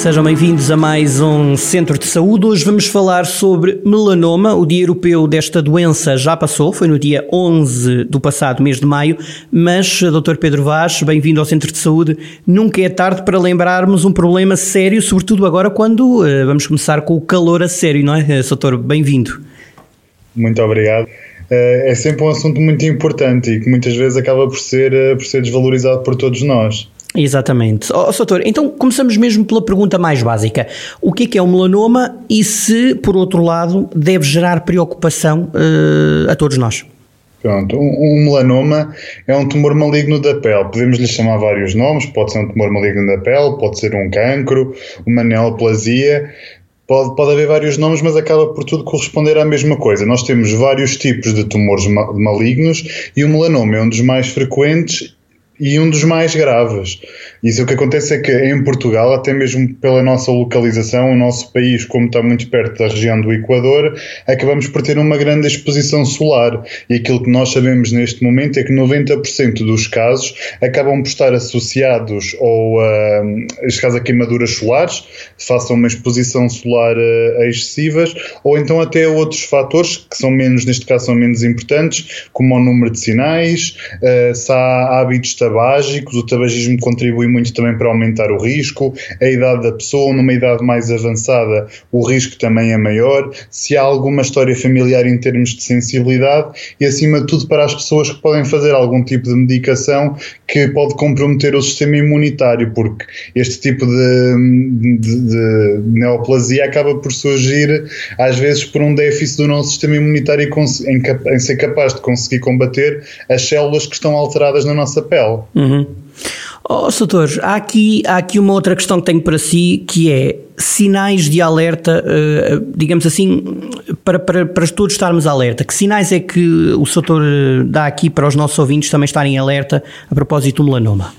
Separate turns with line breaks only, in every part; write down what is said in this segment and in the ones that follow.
Sejam bem-vindos a mais um Centro de Saúde. Hoje vamos falar sobre melanoma. O Dia Europeu desta doença já passou, foi no dia 11 do passado mês de maio, mas, Dr. Pedro Vaz, bem-vindo ao Centro de Saúde. Nunca é tarde para lembrarmos um problema sério, sobretudo agora quando uh, vamos começar com o calor a sério, não é, eh, Dr. Bem-vindo.
Muito obrigado. Uh, é sempre um assunto muito importante e que muitas vezes acaba por ser, por ser desvalorizado por todos nós.
Exatamente. Oh, Soutor, então começamos mesmo pela pergunta mais básica. O que é que é o melanoma e se, por outro lado, deve gerar preocupação uh, a todos nós?
Pronto, um, melanoma é um tumor maligno da pele. Podemos lhe chamar vários nomes, pode ser um tumor maligno da pele, pode ser um cancro, uma neoplasia, pode, pode haver vários nomes, mas acaba por tudo corresponder à mesma coisa. Nós temos vários tipos de tumores malignos e o melanoma é um dos mais frequentes e um dos mais graves. Isso o que acontece é que em Portugal, até mesmo pela nossa localização, o nosso país, como está muito perto da região do Equador, acabamos por ter uma grande exposição solar. E aquilo que nós sabemos neste momento é que 90% dos casos acabam por estar associados ou a, caso a queimaduras solares, façam uma exposição solar uh, excessivas, ou então até outros fatores que são menos, neste caso, são menos importantes, como o número de sinais, uh, se há hábitos tabágicos, o tabagismo contribui muito também para aumentar o risco, a idade da pessoa, numa idade mais avançada, o risco também é maior, se há alguma história familiar em termos de sensibilidade e, acima de tudo, para as pessoas que podem fazer algum tipo de medicação que pode comprometer o sistema imunitário, porque este tipo de, de, de neoplasia acaba por surgir, às vezes, por um déficit do nosso sistema imunitário em, em ser capaz de conseguir combater as células que estão alteradas na nossa pele.
Uhum. Oh, Soutor, há aqui, há aqui uma outra questão que tenho para si que é sinais de alerta, uh, digamos assim, para, para, para todos estarmos alerta. Que sinais é que o Soutor eh, dá aqui para os nossos ouvintes também estarem alerta a propósito do melanoma?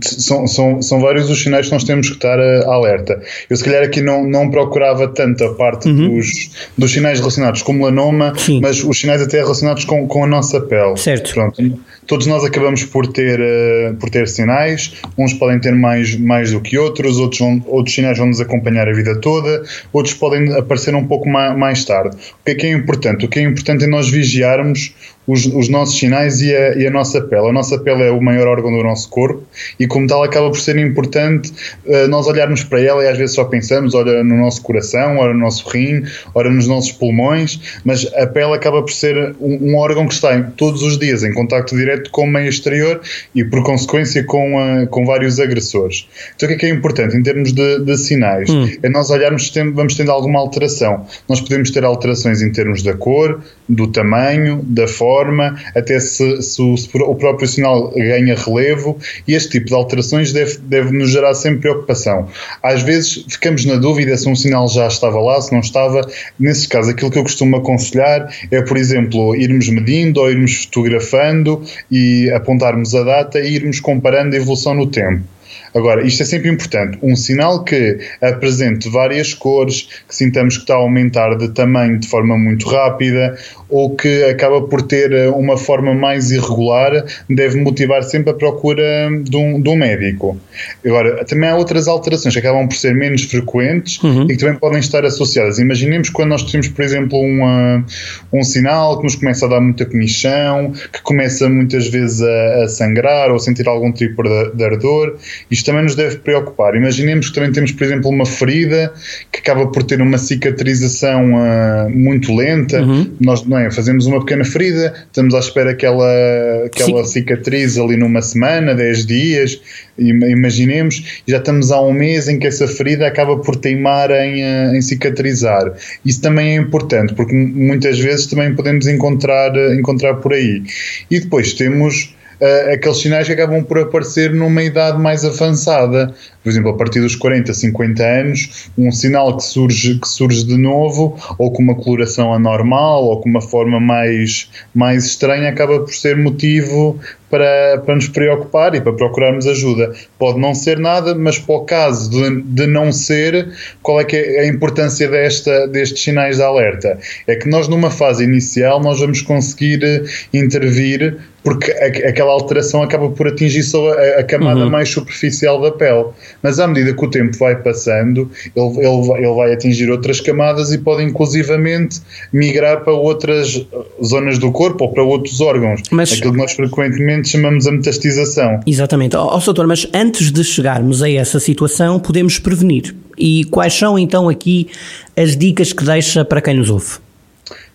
São, são, são vários os sinais que nós temos que estar uh, alerta. Eu, se calhar, aqui não, não procurava tanto a parte uhum. dos, dos sinais relacionados com melanoma, Sim. mas os sinais até relacionados com, com a nossa pele.
Certo.
Pronto. Todos nós acabamos por ter, uh, por ter sinais, uns podem ter mais, mais do que outros, outros, vão, outros sinais vão nos acompanhar a vida toda, outros podem aparecer um pouco mais, mais tarde. O que é que é importante? O que é importante é nós vigiarmos os, os nossos sinais e a, e a, nossa pele. A nossa pele é o maior órgão do nosso corpo e, como tal, acaba por ser importante uh, nós olharmos para ela e às vezes só pensamos, olha no nosso coração, ora no nosso rim, ora nos nossos pulmões, mas a pele acaba por ser um, um órgão que está todos os dias em contacto direto com o meio exterior e, por consequência, com, uh, com vários agressores. Então, o que é que é importante em termos de, de sinais? Hum. É nós olharmos se vamos tendo alguma alteração. Nós podemos ter alterações em termos da cor, do tamanho, da forma forma, até se, se, o, se, o, próprio sinal ganha relevo, e este tipo de alterações deve, deve nos gerar sempre preocupação. Às vezes ficamos na dúvida se um sinal já estava lá, se não estava. Nesse caso, aquilo que eu costumo aconselhar é, por exemplo, irmos medindo ou irmos fotografando e apontarmos a data e irmos comparando a evolução no tempo. Agora, isto é sempre importante. Um sinal que apresente várias cores, que sintamos que está a aumentar de tamanho de forma muito rápida, ou que acaba por ter eh, uma forma mais irregular, deve motivar sempre a procura de um, de um médico. Agora, também há outras alterações que acabam por ser menos frequentes uhum. e que também podem estar associadas. Imaginemos quando nós temos, por exemplo, uma, um sinal que nos começa a dar muita comichão, que começa muitas vezes a, a sangrar ou a sentir algum tipo de, de ardor. Isto também nos deve preocupar. Imaginemos que também temos, por exemplo, uma ferida que acaba por ter uma cicatrização uh, muito lenta. Uhum. Nós, não é? Fazemos uma pequena ferida, estamos à espera que ela, que ela cicatrize ali numa semana, 10 dias, imaginemos, já estamos há um mês em que essa ferida acaba por teimar em, em cicatrizar. Isso também é importante, porque muitas vezes também podemos encontrar, encontrar por aí. E depois temos uh, aqueles sinais que acabam por aparecer numa idade mais avançada. Por exemplo, a partir dos 40, 50 anos, um sinal que surge, que surge de novo, ou com uma coloração anormal, ou com uma forma mais, mais estranha, acaba por ser motivo para, para nos preocupar e para procurarmos ajuda. Pode não ser nada, mas para o caso de, de não ser, qual é que é a importância desta, destes sinais de alerta? É que nós, numa fase inicial, nós vamos conseguir eh, intervir porque aquela alteração acaba por atingir só a, a camada uhum. mais superficial da pele. Mas à medida que o tempo vai passando, ele, ele, vai, ele vai atingir outras camadas e pode inclusivamente migrar para outras zonas do corpo ou para outros órgãos. Mas, Aquilo que nós frequentemente chamamos a metastização.
Exatamente. Ó, oh, doutor, mas antes de chegarmos a essa situação, podemos prevenir. E quais são então aqui as dicas que deixa para quem nos ouve?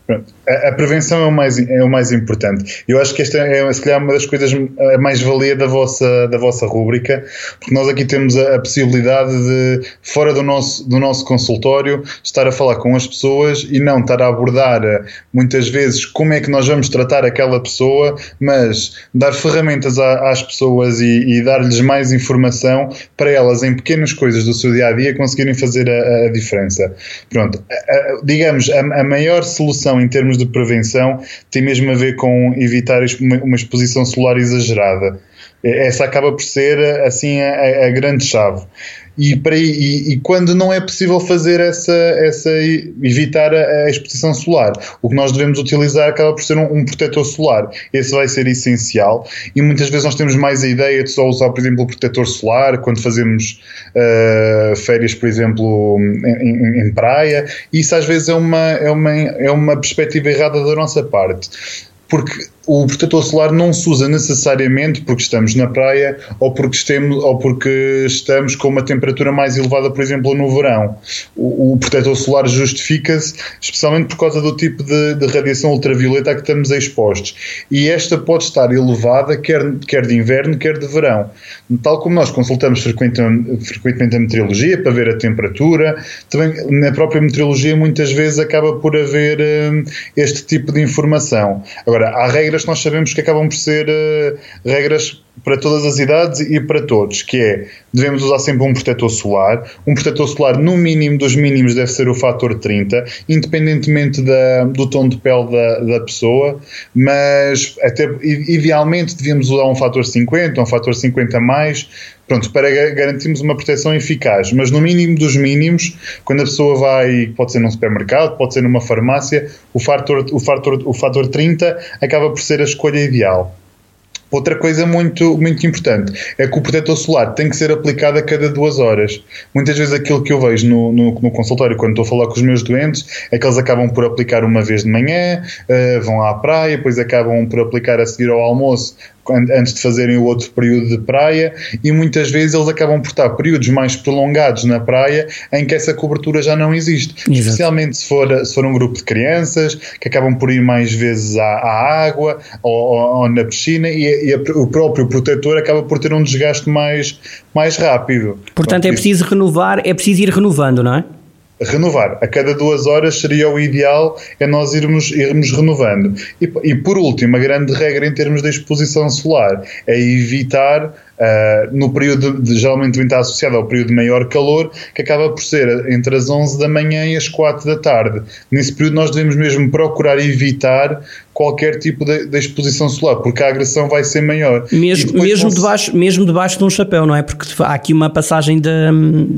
Pronto. A, prevenção é o, mais, é o mais importante. Eu acho que esta é, se calhar, uma das coisas a mais valia da vossa, da vossa rúbrica, porque nós aqui temos a, a, possibilidade de, fora do nosso, do nosso consultório, estar a falar com as pessoas e não estar a abordar eh, muitas vezes como é que nós vamos tratar aquela pessoa, mas dar ferramentas a, às pessoas e, e dar-lhes mais informação para elas, em pequenas coisas do seu dia a dia, conseguirem fazer a, a diferença. Pronto, digamos, a maior solução em termos de prevenção tem mesmo a ver com evitar uma exposição solar exagerada. Essa acaba por ser assim a, a grande chave. E, para, e, e, quando não é possível fazer essa, essa evitar a, a, exposição solar, o que nós devemos utilizar acaba por ser um, um, protetor solar. Esse vai ser essencial e muitas vezes nós temos mais a ideia de só usar, por exemplo, o protetor solar quando fazemos uh, férias, por exemplo, em, em, em praia. Isso às vezes é uma, é, uma, é uma perspectiva errada da nossa parte porque o protetor solar não se usa necessariamente porque estamos na praia ou porque, estemos, ou porque estamos com uma temperatura mais elevada, por exemplo, no verão. O, o protetor solar justifica-se especialmente por causa do tipo de, de, radiação ultravioleta a que estamos expostos. E esta pode estar elevada quer, quer de inverno, quer de verão. Tal como nós consultamos frequentemente, frequentemente a meteorologia para ver a temperatura, também na própria meteorologia muitas vezes acaba por haver hum, este tipo de informação. Agora, há regras que nós sabemos que acabam por ser uh, regras para todas as idades e para todos, que é, devemos usar sempre um protetor solar. Um protetor solar, no mínimo dos mínimos, deve ser o fator 30, independentemente da, do tom de pele da, da pessoa, mas até idealmente devíamos usar um fator 50, um fator 50 mais, pronto, para garantirmos uma proteção eficaz. Mas no mínimo dos mínimos, quando a pessoa vai, pode ser num supermercado, pode ser numa farmácia, o fator, o fator, o fator 30 acaba por ser a escolha ideal. Outra coisa muito, muito importante é que o protetor solar tem que ser aplicado a cada duas horas. Muitas vezes aquilo que eu vejo no, no, no consultório quando estou a falar com os meus doentes é que eles acabam por aplicar uma vez de manhã, uh, vão à praia, depois acabam por aplicar a seguir ao almoço antes de fazerem o outro período de praia e muitas vezes eles acabam por estar períodos mais prolongados na praia em que essa cobertura já não existe. Exato. Especialmente se for, se for um grupo de crianças que acabam por ir mais vezes à, à água ou, ou, ou, na piscina e, e, o próprio protetor acaba por ter um desgaste mais, mais rápido.
Portanto, é preciso renovar, é preciso ir renovando, não é?
Renovar. A cada duas horas seria o ideal, é nós irmos, irmos renovando. E, e por último, a grande regra em termos de exposição solar é evitar Uh, no período, de, geralmente estar associado ao período de maior calor, que acaba por ser entre as 11 da manhã e as 4 da tarde. Nesse período nós devemos mesmo procurar evitar qualquer tipo de, de exposição solar, porque a agressão vai ser maior.
Mesmo, mesmo, debaixo, mesmo debaixo de um chapéu, não é? Porque há aqui uma passagem de,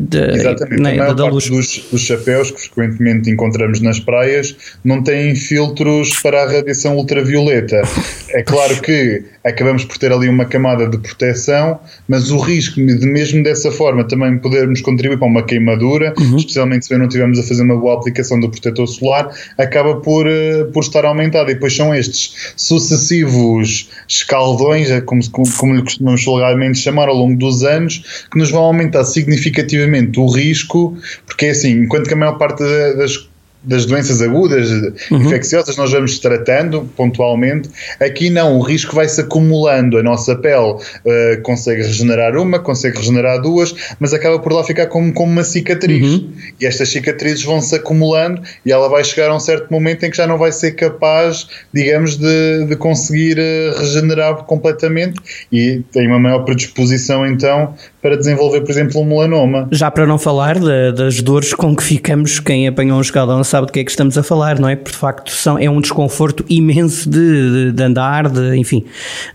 de,
Exatamente. Né, a da luz. Dos, dos chapéus que frequentemente encontramos nas praias não têm filtros para a radiação ultravioleta. É claro que acabamos por ter ali uma camada de proteção, mas o risco de mesmo dessa forma também podermos contribuir para uma queimadura, uhum. especialmente se não estivermos a fazer uma boa aplicação do protetor solar, acaba por, uh, por estar aumentado. E depois são estes sucessivos escaldões, é como, como, lhe costumamos vulgarmente chamar, ao longo dos anos, que nos vão aumentar significativamente o risco, porque é assim, enquanto que a maior parte das das doenças agudas, uhum. infecciosas, nós vamos tratando pontualmente. Aqui não, o risco vai se acumulando. A nossa pele uh, consegue regenerar uma, consegue regenerar duas, mas acaba por lá ficar como, como uma cicatriz. Uhum. E estas cicatrizes vão se acumulando e ela vai chegar a um certo momento em que já não vai ser capaz, digamos, de, de conseguir uh, regenerar completamente e tem uma maior predisposição então para desenvolver, por exemplo, um melanoma.
Já para não falar de, das dores com que ficamos, quem apanhou um escaldão sabe do que é que estamos a falar, não é? Porque de facto são, é um desconforto imenso de, de, de andar, de, enfim,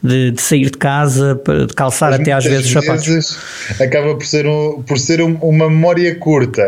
de, sair de casa, de calçar Mas até às vezes os sapatos.
Acaba por ser, um, por ser um, uma memória curta.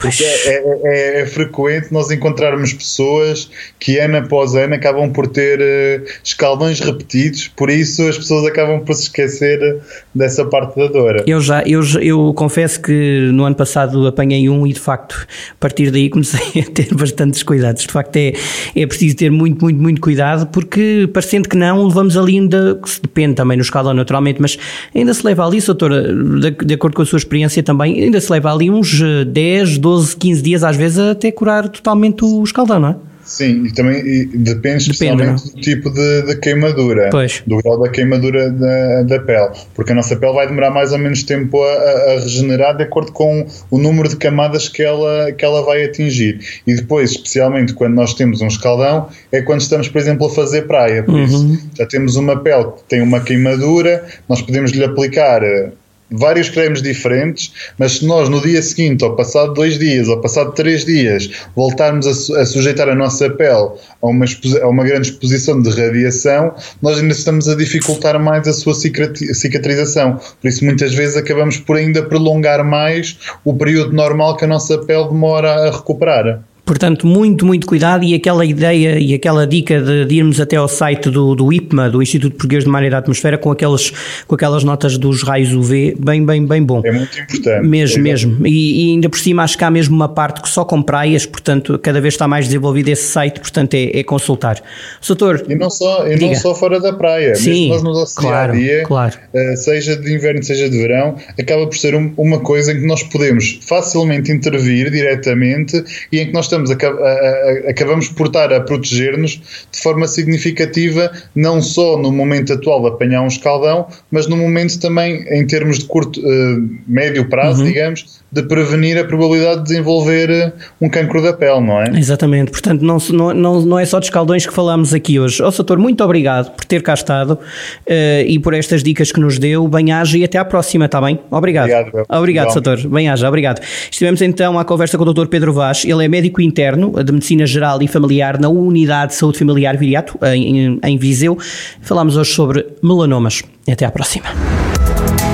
Porque é, é, é, frequente nós encontrarmos pessoas que ano após ano acabam por ter uh, escaldões repetidos, por isso as pessoas acabam por se esquecer dessa parte da dor.
Eu já, eu, eu confesso que no ano passado apanhei um e de facto a partir daí comecei a ter bastantes cuidados. De facto é, é preciso ter muito, muito, muito cuidado porque parecendo que não, levamos ali ainda, que depende também no escaldão naturalmente, mas ainda se leva ali, doutora, de, de acordo com a sua experiência também, ainda se leva ali uns 10, 12, 15 dias às vezes até curar totalmente o escaldão, não é?
Sim, e também e depende especialmente depende, do tipo de, de, queimadura,
pois.
do grau da queimadura da, da pele, porque a nossa pele vai demorar mais ou menos tempo a, a, regenerar de acordo com o número de camadas que ela, que ela vai atingir. E depois, especialmente quando nós temos um escaldão, é quando estamos, por exemplo, a fazer praia. Por uhum. isso, já temos uma pele que tem uma queimadura, nós podemos lhe aplicar vários cremes diferentes, mas se nós no dia seguinte, ou passado dois dias, ou passado três dias, voltarmos a, a sujeitar a nossa pele a uma, a uma grande exposição de radiação, nós ainda estamos a dificultar mais a sua cicatrização. Por isso, muitas vezes acabamos por ainda prolongar mais o período normal que a nossa pele demora a recuperar.
Portanto, muito, muito cuidado e aquela ideia e aquela dica de, de irmos até ao site do, do IPMA, do Instituto Português de Mar e da Atmosfera, com aquelas, com aquelas notas dos raios UV, bem, bem, bem bom.
É muito importante.
Mesmo, é mesmo. E, e, ainda por cima acho que há mesmo uma parte que só com praias, portanto, cada vez está mais desenvolvido esse site, portanto, é, é consultar. Doutor.
E não só, e não só fora da praia,
Sim,
mesmo nós no nosso
claro,
dia a dia,
claro.
Eh, seja de inverno, seja de verão, acaba por ser um, uma coisa em que nós podemos facilmente intervir diretamente e em que nós estamos a, a acabamos por estar a proteger-nos de forma significativa, não só no momento atual de apanhar um escaldão, mas no momento também, em termos de curto, uh, médio prazo, uhum. digamos, de prevenir a probabilidade de desenvolver eh, um cancro da pele, não é?
Exatamente, portanto não, não, não é só de escaldões que falamos aqui hoje. Ó oh, Soutor, muito obrigado por ter cá estado uh, e por estas dicas que nos deu, bem-aja e até à próxima, está bem? Obrigado. Obrigado, obrigado Soutor, bem-aja, obrigado. Estivemos então à conversa com o Dr. Pedro Vaz, ele é médico interno de Medicina Geral e Familiar na Unidade de Saúde Familiar Viriato, em, em Viseu. Falámos hoje sobre melanomas. Até à próxima.